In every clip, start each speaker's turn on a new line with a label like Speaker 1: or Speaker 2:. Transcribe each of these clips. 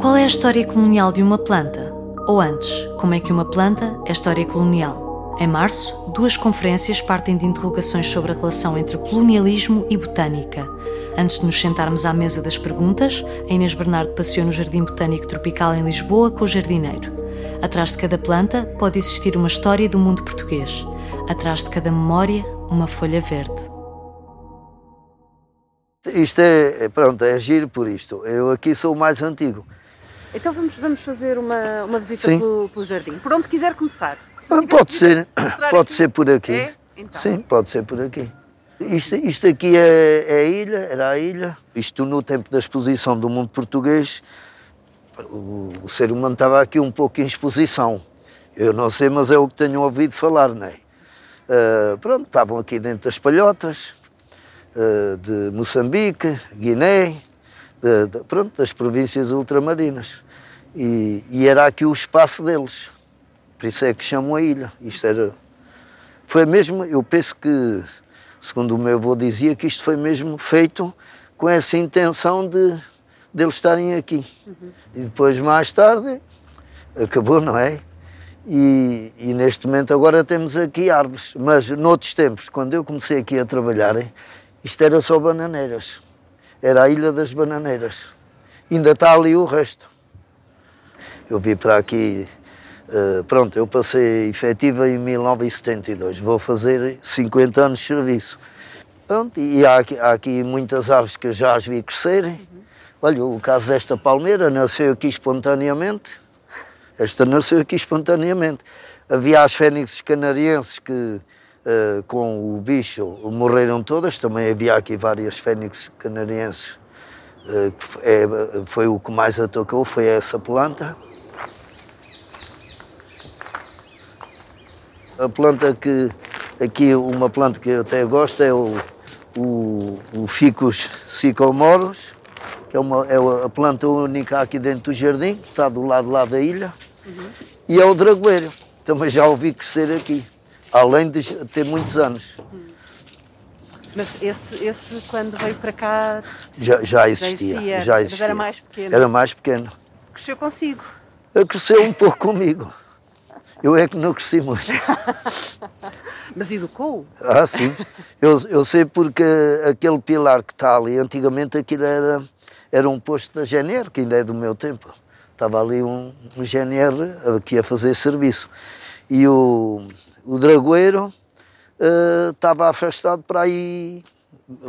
Speaker 1: Qual é a história colonial de uma planta? Ou antes, como é que uma planta é história colonial? Em março, duas conferências partem de interrogações sobre a relação entre colonialismo e botânica. Antes de nos sentarmos à mesa das perguntas, a Inês Bernardo passeou no Jardim Botânico Tropical em Lisboa com o jardineiro. Atrás de cada planta pode existir uma história do mundo português. Atrás de cada memória, uma folha verde.
Speaker 2: Isto é, pronto, é giro por isto. Eu aqui sou o mais antigo.
Speaker 3: Então vamos, vamos fazer uma, uma visita pelo, pelo, jardim. Por onde quiser começar.
Speaker 2: Ah, pode ser, pode aqui. ser por aqui.
Speaker 3: É?
Speaker 2: Então. Sim, pode ser por aqui. Isto, isto aqui é, é, a ilha, era a ilha. Isto no tempo da exposição do mundo português, o, o, ser humano estava aqui um pouco em exposição. Eu não sei, mas é o que tenho ouvido falar, não é? Uh, pronto, estavam aqui dentro das palhotas, uh, de Moçambique, Guiné, de, de, pronto, das províncias ultramarinas. E, e, era aqui o espaço deles. Por isso é que chamam a ilha. Isto era. Foi mesmo, eu penso que, segundo o meu avô dizia, que isto foi mesmo feito com essa intenção de, de eles estarem aqui. Uhum. E depois, mais tarde, acabou, não é? E, e, neste momento agora temos aqui árvores. Mas noutros tempos, quando eu comecei aqui a trabalhar, isto era só bananeiras era a Ilha das Bananeiras. Ainda está ali o resto. Eu vim para aqui, uh, pronto, eu passei efetiva em 1972, vou fazer 50 anos de serviço. Pronto, e há aqui, há aqui muitas árvores que eu já as vi crescerem. Olha, o caso desta palmeira nasceu aqui espontaneamente. Esta nasceu aqui espontaneamente. Havia as fênixes canarienses que uh, com o bicho morreram todas, também havia aqui várias fênixes canarienses, uh, que é, foi o que mais atacou, foi essa planta. A planta que, aqui uma planta que eu até gosto é o, o, o Ficus sicomoros, que é, uma, é a planta única aqui dentro do jardim, que está do lado lá da ilha, uhum. e é o dragoeiro, também já ouvi crescer aqui além de ter muitos anos.
Speaker 3: Mas esse, esse quando veio para cá
Speaker 2: já, já, existia, já existia, já existia.
Speaker 3: era mais pequeno.
Speaker 2: Era mais pequeno.
Speaker 3: Cresceu consigo?
Speaker 2: Cresceu um pouco comigo. Eu é que não cresci muito.
Speaker 3: Mas educou?
Speaker 2: Ah, sim. Eu, eu sei porque aquele pilar que está ali, antigamente aquilo era, era um posto da GNR, que ainda é do meu tempo. Estava ali um, um GNR aqui a fazer serviço. E o, o dragoeiro uh, estava afastado para aí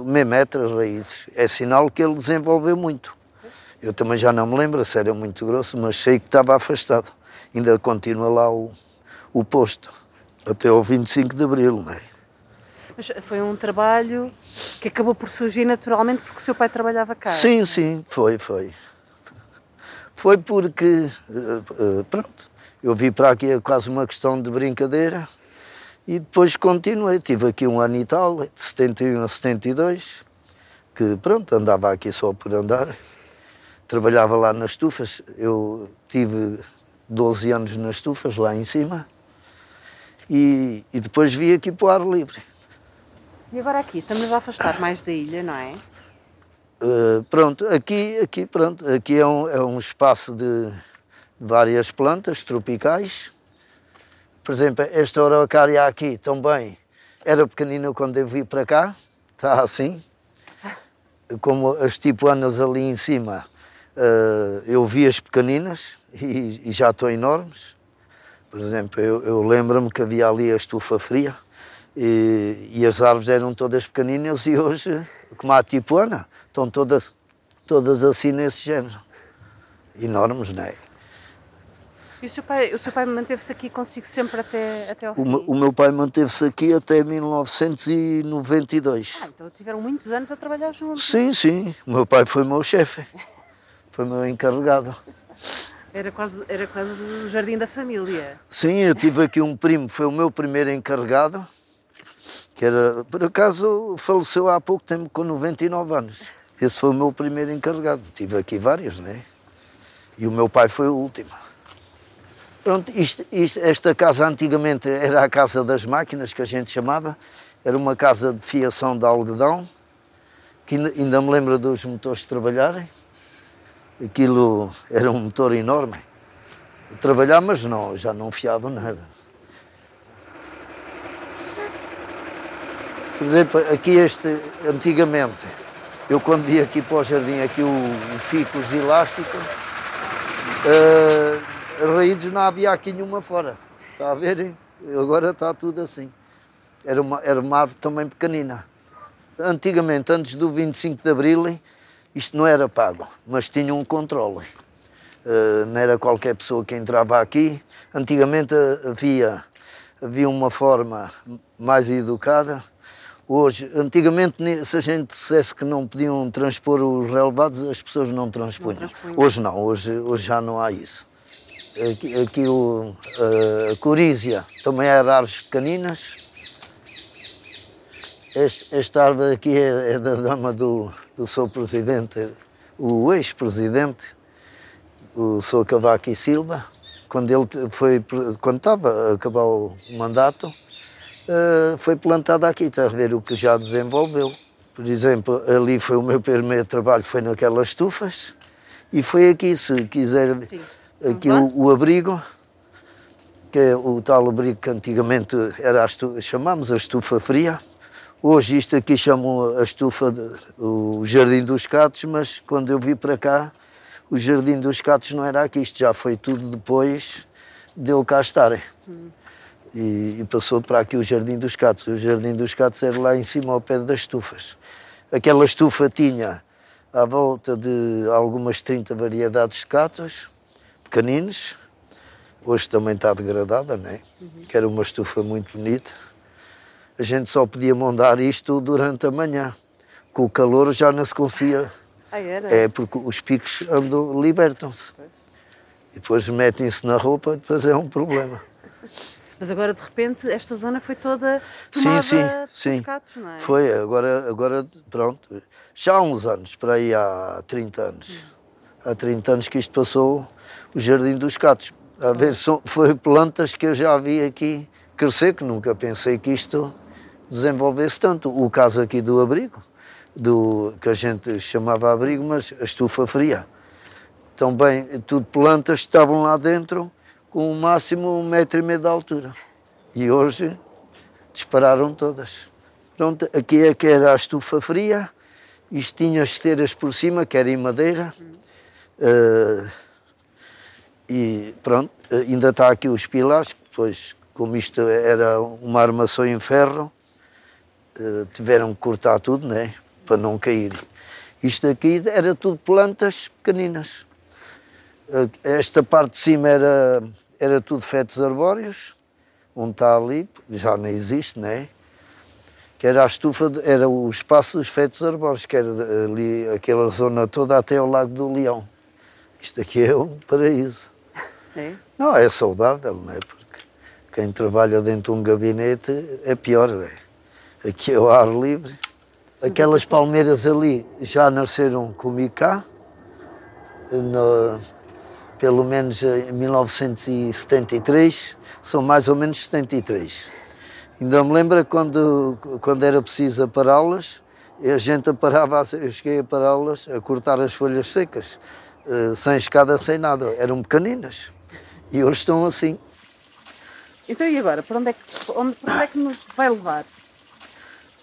Speaker 2: meio metro as raízes. É sinal que ele desenvolveu muito. Eu também já não me lembro se era muito grosso, mas sei que estava afastado. Ainda continua lá o, o posto, até ao 25 de Abril, não é?
Speaker 3: Mas foi um trabalho que acabou por surgir naturalmente porque o seu pai trabalhava cá?
Speaker 2: Sim, sim, foi, foi. Foi porque, uh, uh, pronto, eu vi para aqui quase uma questão de brincadeira e depois continuei, tive aqui um ano e tal, de 71 a 72, que pronto, andava aqui só por andar. Trabalhava lá nas estufas, eu tive 12 anos nas estufas lá em cima. E, e depois vi aqui para o ar livre.
Speaker 3: E agora aqui, estamos a afastar mais da ilha, não é?
Speaker 2: Uh, pronto, aqui, aqui, pronto, aqui é um, é um espaço de várias plantas tropicais, por exemplo, esta araucária aqui também era pequenina quando eu vim para cá, está assim. Como as tipuanas ali em cima, uh, eu vi as pequeninas e, e já estão enormes. Por exemplo, eu, eu lembro-me que havia ali a estufa fria e, e, as árvores eram todas pequeninas e hoje, como a tipuana, estão todas, todas assim nesse género. Enormes, não é?
Speaker 3: E o seu pai, o seu pai manteve-se aqui consigo sempre até, até ao fim?
Speaker 2: O, o meu pai manteve-se aqui até 1992.
Speaker 3: Ah, então tiveram muitos anos a trabalhar juntos.
Speaker 2: Sim, sim. O meu pai foi meu chefe. Foi meu encarregado.
Speaker 3: Era quase, era quase o jardim da família.
Speaker 2: Sim, eu tive aqui um primo, foi o meu primeiro encarregado, que era, por acaso, faleceu há pouco tempo, com 99 anos. Esse foi o meu primeiro encarregado. Tive aqui vários, né? E o meu pai foi o último. Pronto, isto, isto, esta casa antigamente era a casa das máquinas, que a gente chamava. Era uma casa de fiação de algodão, que ainda, ainda me lembro dos motores trabalharem. Aquilo era um motor enorme. Trabalhar, mas não, já não fiava nada. Por exemplo, aqui este, antigamente, eu quando ia aqui para o jardim, aqui o, o ficus elástico, uh, raízes não havia aqui nenhuma fora. Está a ver? Agora está tudo assim. Era uma, era uma árvore também pequenina. Antigamente, antes do 25 de Abril, isto não era pago, mas tinha um controle. Uh, não era qualquer pessoa que entrava aqui. Antigamente havia, havia uma forma mais educada Hoje, antigamente, se a gente dissesse que não podiam transpor os relevados, as pessoas não transpunham. Não hoje não, hoje, hoje já não há isso. Aqui, aqui o, a corízia também era árvores pequeninas. Este, esta árvore aqui é, é da dama do, do seu presidente, o ex-presidente, o Sr. Cavaco e Silva, quando ele foi, quando estava a acabar o mandato, uh, foi plantada aqui, está a ver o que já desenvolveu. Por exemplo, ali foi o meu primeiro trabalho, foi naquelas estufas, e foi aqui, se quiser, Sim. Aqui o, o, abrigo, que é o tal abrigo que antigamente era a estufa, chamámos a estufa fria. Hoje isto aqui chamam a estufa, de, o Jardim dos Catos, mas quando eu vim para cá, o Jardim dos Catos não era aqui, isto já foi tudo depois de eu cá estar. Hum e, e, passou para aqui o Jardim dos Catos. O Jardim dos Catos era lá em cima, ao pé das estufas. Aquela estufa tinha à volta de algumas 30 variedades de catos, pequeninos. Hoje também está degradada, não é? Uhum. Que era uma estufa muito bonita. A gente só podia mondar isto durante a manhã. Com o calor já não se conseguia.
Speaker 3: Ah, era?
Speaker 2: É, porque os picos andam, libertam-se. E depois metem-se na roupa, depois é um problema.
Speaker 3: Mas agora, de repente, esta zona foi toda sim, sim, sim. Catos, não é?
Speaker 2: Foi, agora, agora, pronto. Já há uns anos, para aí há 30 anos. Hum. Há 30 anos que isto passou o Jardim dos Catos. A ver, são, foi plantas que eu já vi aqui crescer, que nunca pensei que isto desenvolvesse tanto. O caso aqui do abrigo, do, que a gente chamava abrigo, mas a estufa fria. Também, tudo plantas que estavam lá dentro com o máximo um metro e meio de altura. E hoje dispararam todas. Pronto, aqui é que era a estufa fria, isto tinha esteiras por cima, que era em madeira. Uh, e pronto, ainda está aqui os pilares, depois, como isto era uma armação em ferro, uh, tiveram que cortar tudo, né? Para não cair. Isto aqui era tudo plantas pequeninas. Uh, esta parte de cima era era tudo fetos arbóreos, um está ali, já não existe, não é? Que era a estufa, de, era o espaço dos fetos arbóreos, que era ali, aquela zona toda até ao Lago do Leão. Isto aqui é um paraíso. É? Não, é saudável, não é? Porque quem trabalha dentro de um gabinete é pior, é? Aqui é o ar livre. Aquelas palmeiras ali já nasceram comigo cá, no, pelo menos em 1973, são mais ou menos 73. Ainda me lembro quando, quando era preciso apará-las, a gente aparava, eu cheguei a pará-las, a cortar as folhas secas, eh, sem escada, sem nada, eram pequeninas. E hoje estão assim.
Speaker 3: Então e agora, para onde é que, onde, onde é que nos vai levar?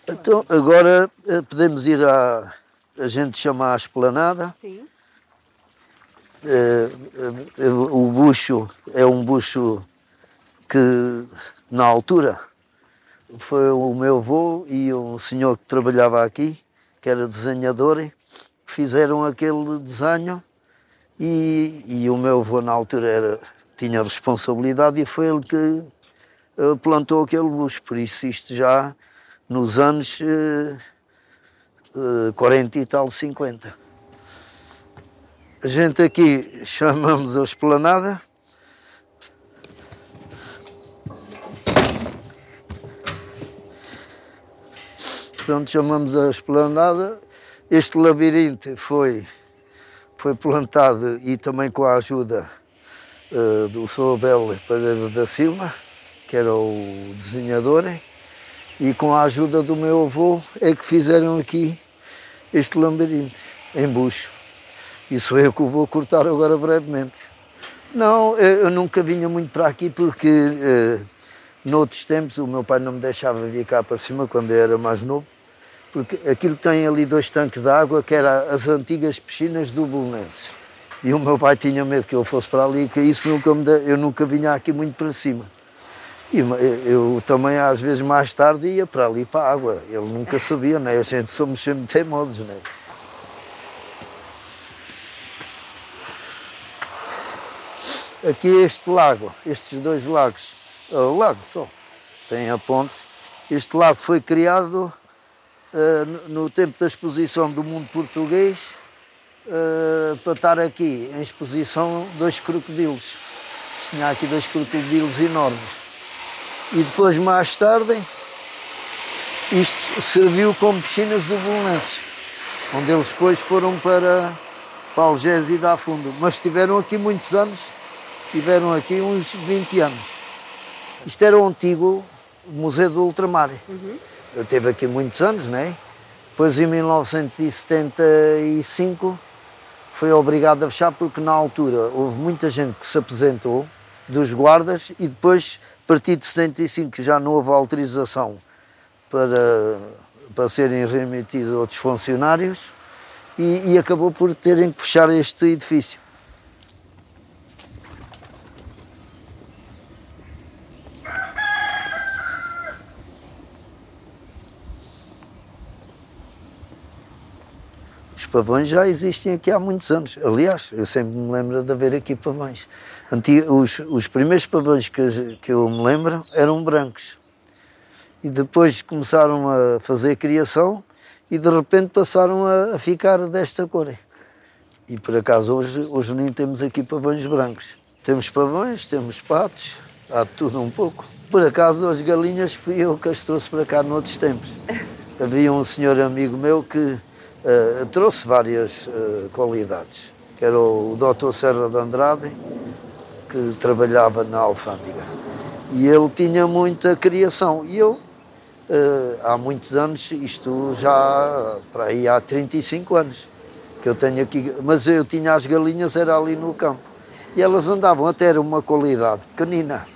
Speaker 2: Então, agora eh, podemos ir à, a gente chama a esplanada.
Speaker 3: Sim
Speaker 2: é, é, o bucho é um bucho que, na altura, foi o meu avô e um senhor que trabalhava aqui, que era desenhador, fizeram aquele desenho e, e o meu avô, na altura, era, tinha responsabilidade e foi ele que uh, plantou aquele bucho. Por isso, isto já nos anos uh, uh, 40 e tal, 50. A gente aqui chamamos a esplanada. Pronto, chamamos a esplanada. Este labirinto foi, foi plantado e também com a ajuda uh, do Sr. Abel Pereira da Silva, que era o desenhador, e com a ajuda do meu avô é que fizeram aqui este labirinto, em bucho. Isso é o que vou cortar agora brevemente. Não, eu nunca vinha muito para aqui porque eh, noutros tempos o meu pai não me deixava vir cá para cima quando eu era mais novo, porque aquilo tem ali dois tanques de água que eram as antigas piscinas do Bolonenses. E o meu pai tinha medo que eu fosse para ali, que isso nunca me de... eu nunca vinha aqui muito para cima. E eu também, às vezes, mais tarde ia para ali para a água. Ele nunca sabia, né? A gente somos sempre teimosos, né? Aqui este lago, estes dois lagos, é o lago só, tem a ponte. Este lago foi criado uh, no tempo da exposição do mundo português uh, para estar aqui em exposição dois crocodilos. Tinha aqui dois crocodilos enormes. E depois, mais tarde, isto serviu como piscinas do Bolonenses, onde eles depois foram para, para Algés e da Fundo. Mas estiveram aqui muitos anos, tiveram aqui uns 20 anos. Isto era o antigo Museu do Ultramar. Uhum. Eu teve aqui muitos anos, não é? Depois, em 1975, foi obrigado a fechar porque, na altura, houve muita gente que se apresentou dos guardas e depois a partir de 75 já não houve autorização para, para serem remetidos outros funcionários e, e acabou por terem que fechar este edifício. Pavões já existem aqui há muitos anos. Aliás, eu sempre me lembro de haver aqui pavões. Os, os primeiros pavões que, que eu me lembro eram brancos. E depois começaram a fazer criação e de repente passaram a, a ficar desta cor. E por acaso hoje, hoje nem temos aqui pavões brancos. Temos pavões, temos patos, há tudo um pouco. Por acaso as galinhas fui eu que as trouxe para cá noutros tempos. Havia um senhor amigo meu que uh, trouxe várias uh, qualidades, que era o Dr. Serra de Andrade, que trabalhava na alfândega. E ele tinha muita criação. E eu, eh, há muitos anos, isto já para aí há 35 anos, que eu tenho aqui, mas eu tinha as galinhas, era ali no campo. E elas andavam até era uma qualidade pequenina,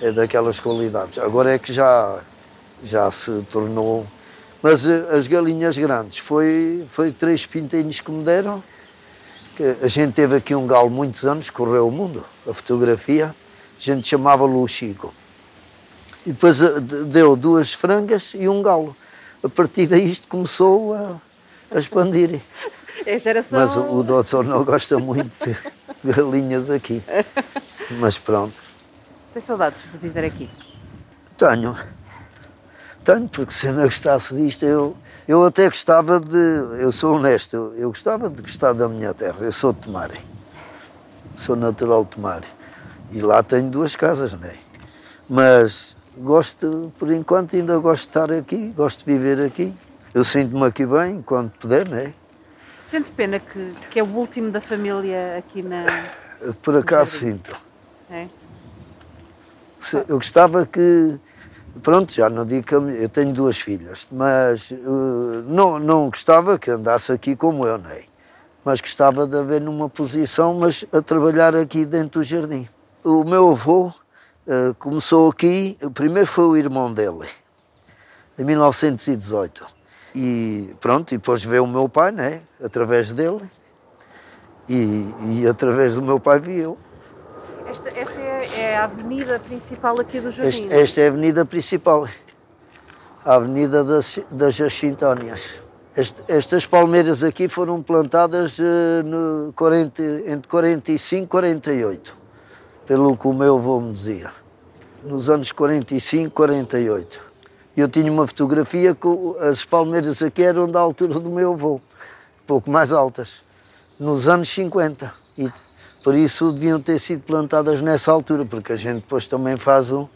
Speaker 2: é daquelas qualidades. Agora é que já, já se tornou. Mas eh, as galinhas grandes, foi, foi três pintinhos que me deram a gente teve aqui um galo muitos anos, correu o mundo, a fotografia, a gente chamava-lhe o Chico. E depois eh, deu duas frangas e um galo. A partir daí isto começou a, a expandir.
Speaker 3: É geração...
Speaker 2: Mas o, o doutor não gosta muito de galinhas aqui. Mas pronto.
Speaker 3: Tem saudades de viver aqui?
Speaker 2: Tenho. Tenho, porque se eu não gostasse disto, eu, eu até gostava de. Eu sou honesto, eu, eu gostava de gostar da minha terra. Eu sou de Tomare. Sou natural de Tomare. E lá tenho duas casas, não é? Mas gosto, por enquanto, ainda gosto de estar aqui, gosto de viver aqui. Eu sinto-me aqui bem, quando puder, não é?
Speaker 3: Sente pena que, que é o último da família aqui na.
Speaker 2: Por acaso sinto. É? Eu gostava que Pronto, já não digo que eu tenho duas filhas, mas uh, não, não gostava que andasse aqui como eu, não é? Mas gostava de haver numa posição, mas a trabalhar aqui dentro do jardim. O meu avô uh, começou aqui, primeiro foi o irmão dele, em 1918. E pronto, e depois veio o meu pai, né? Através dele. E, e através do meu pai vi eu.
Speaker 3: Esta, esta é, é, a avenida principal aqui do Jardim?
Speaker 2: Esta, esta é a avenida principal, a avenida das, das Jacintónias. Este, estas palmeiras aqui foram plantadas uh, no 40, entre 45 e 48, pelo que o meu avô me dizia. Nos anos 45, 48. Eu tinha uma fotografia que as palmeiras aqui eram da altura do meu avô, pouco mais altas, nos anos 50. E por isso deviam ter sido plantadas nessa altura, porque a gente depois também faz um,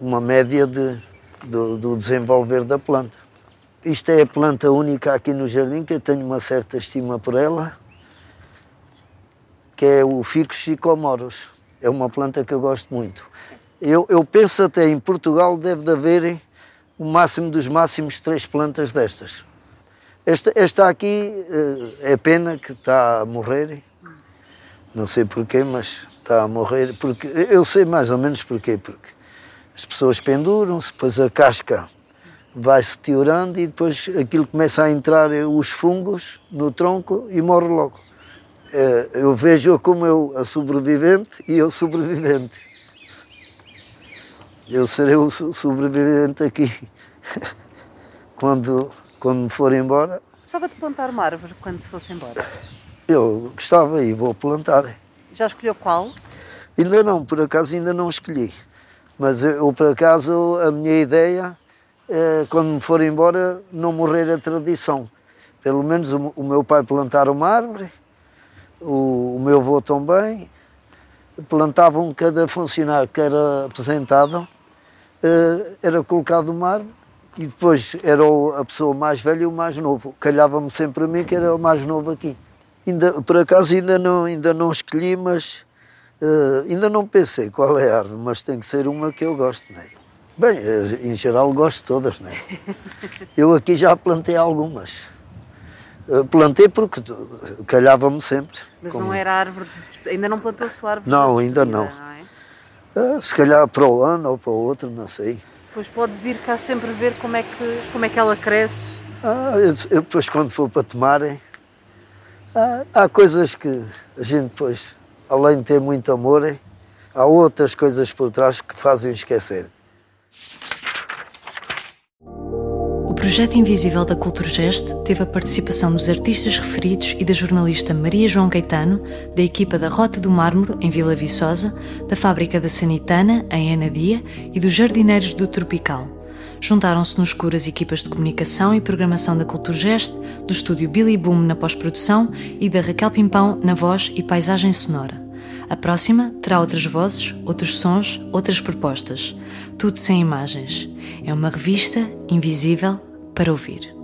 Speaker 2: uma média de, do, do, desenvolver da planta. Isto é a planta única aqui no jardim, que eu tenho uma certa estima por ela, que é o Ficus chicomoros. É uma planta que eu gosto muito. Eu, eu penso até em Portugal deve de haver o máximo dos máximos três plantas destas. Esta, esta aqui é pena que está a morrer. Não sei porquê, mas está a morrer. Porque, eu sei mais ou menos porquê. Porque as pessoas penduram-se, depois a casca vai-se teorando e depois aquilo começa a entrar os fungos no tronco e morre logo. Eu vejo como eu a sobrevivente e eu sobrevivente. Eu serei o sobrevivente aqui. quando, quando me for embora.
Speaker 3: Gostava de plantar uma árvore quando se fosse embora?
Speaker 2: Eu gostava e vou plantar.
Speaker 3: Já escolheu qual?
Speaker 2: Ainda não, por acaso ainda não escolhi. Mas eu, por acaso, a minha ideia é, quando me for embora, não morrer a tradição. Pelo menos o, o meu pai plantar uma árvore, o, o meu avô também, plantavam cada funcionário que era apresentado, eh, era colocado uma árvore e depois era a pessoa mais velha e o mais novo. Calhava-me sempre a mim que era o mais novo aqui. Ainda, por acaso ainda não, ainda não escolhi, mas uh, ainda não pensei qual é a árvore, mas tem que ser uma que eu gosto. Né? Bem, eh, em geral gosto de todas, né? Eu aqui já plantei algumas. Plantei porque calhava-me sempre.
Speaker 3: Mas como... não era árvore, de... ainda não plantou a sua árvore?
Speaker 2: Não, ainda não. não é? Se calhar para o ano ou para o outro, não sei.
Speaker 3: Depois pode vir cá sempre ver como é que, como é que ela cresce.
Speaker 2: Ah, eu, eu depois quando for para tomarem, há, há coisas que a gente depois, além de ter muito amor, há outras coisas por trás que fazem esquecer.
Speaker 1: O projeto Invisível da Culturgest teve a participação dos artistas referidos e da jornalista Maria João Caetano, da equipa da Rota do Mármore, em Vila Viçosa, da Fábrica da Sanitana, em Anadia, e dos Jardineiros do Tropical. Juntaram-se nos curas equipas de comunicação e programação da Culturgest, do estúdio Billy Boom na pós-produção e da Raquel Pimpão na voz e paisagem sonora. A próxima terá outras vozes, outros sons, outras propostas. Tudo sem imagens. É uma revista invisível para ouvir.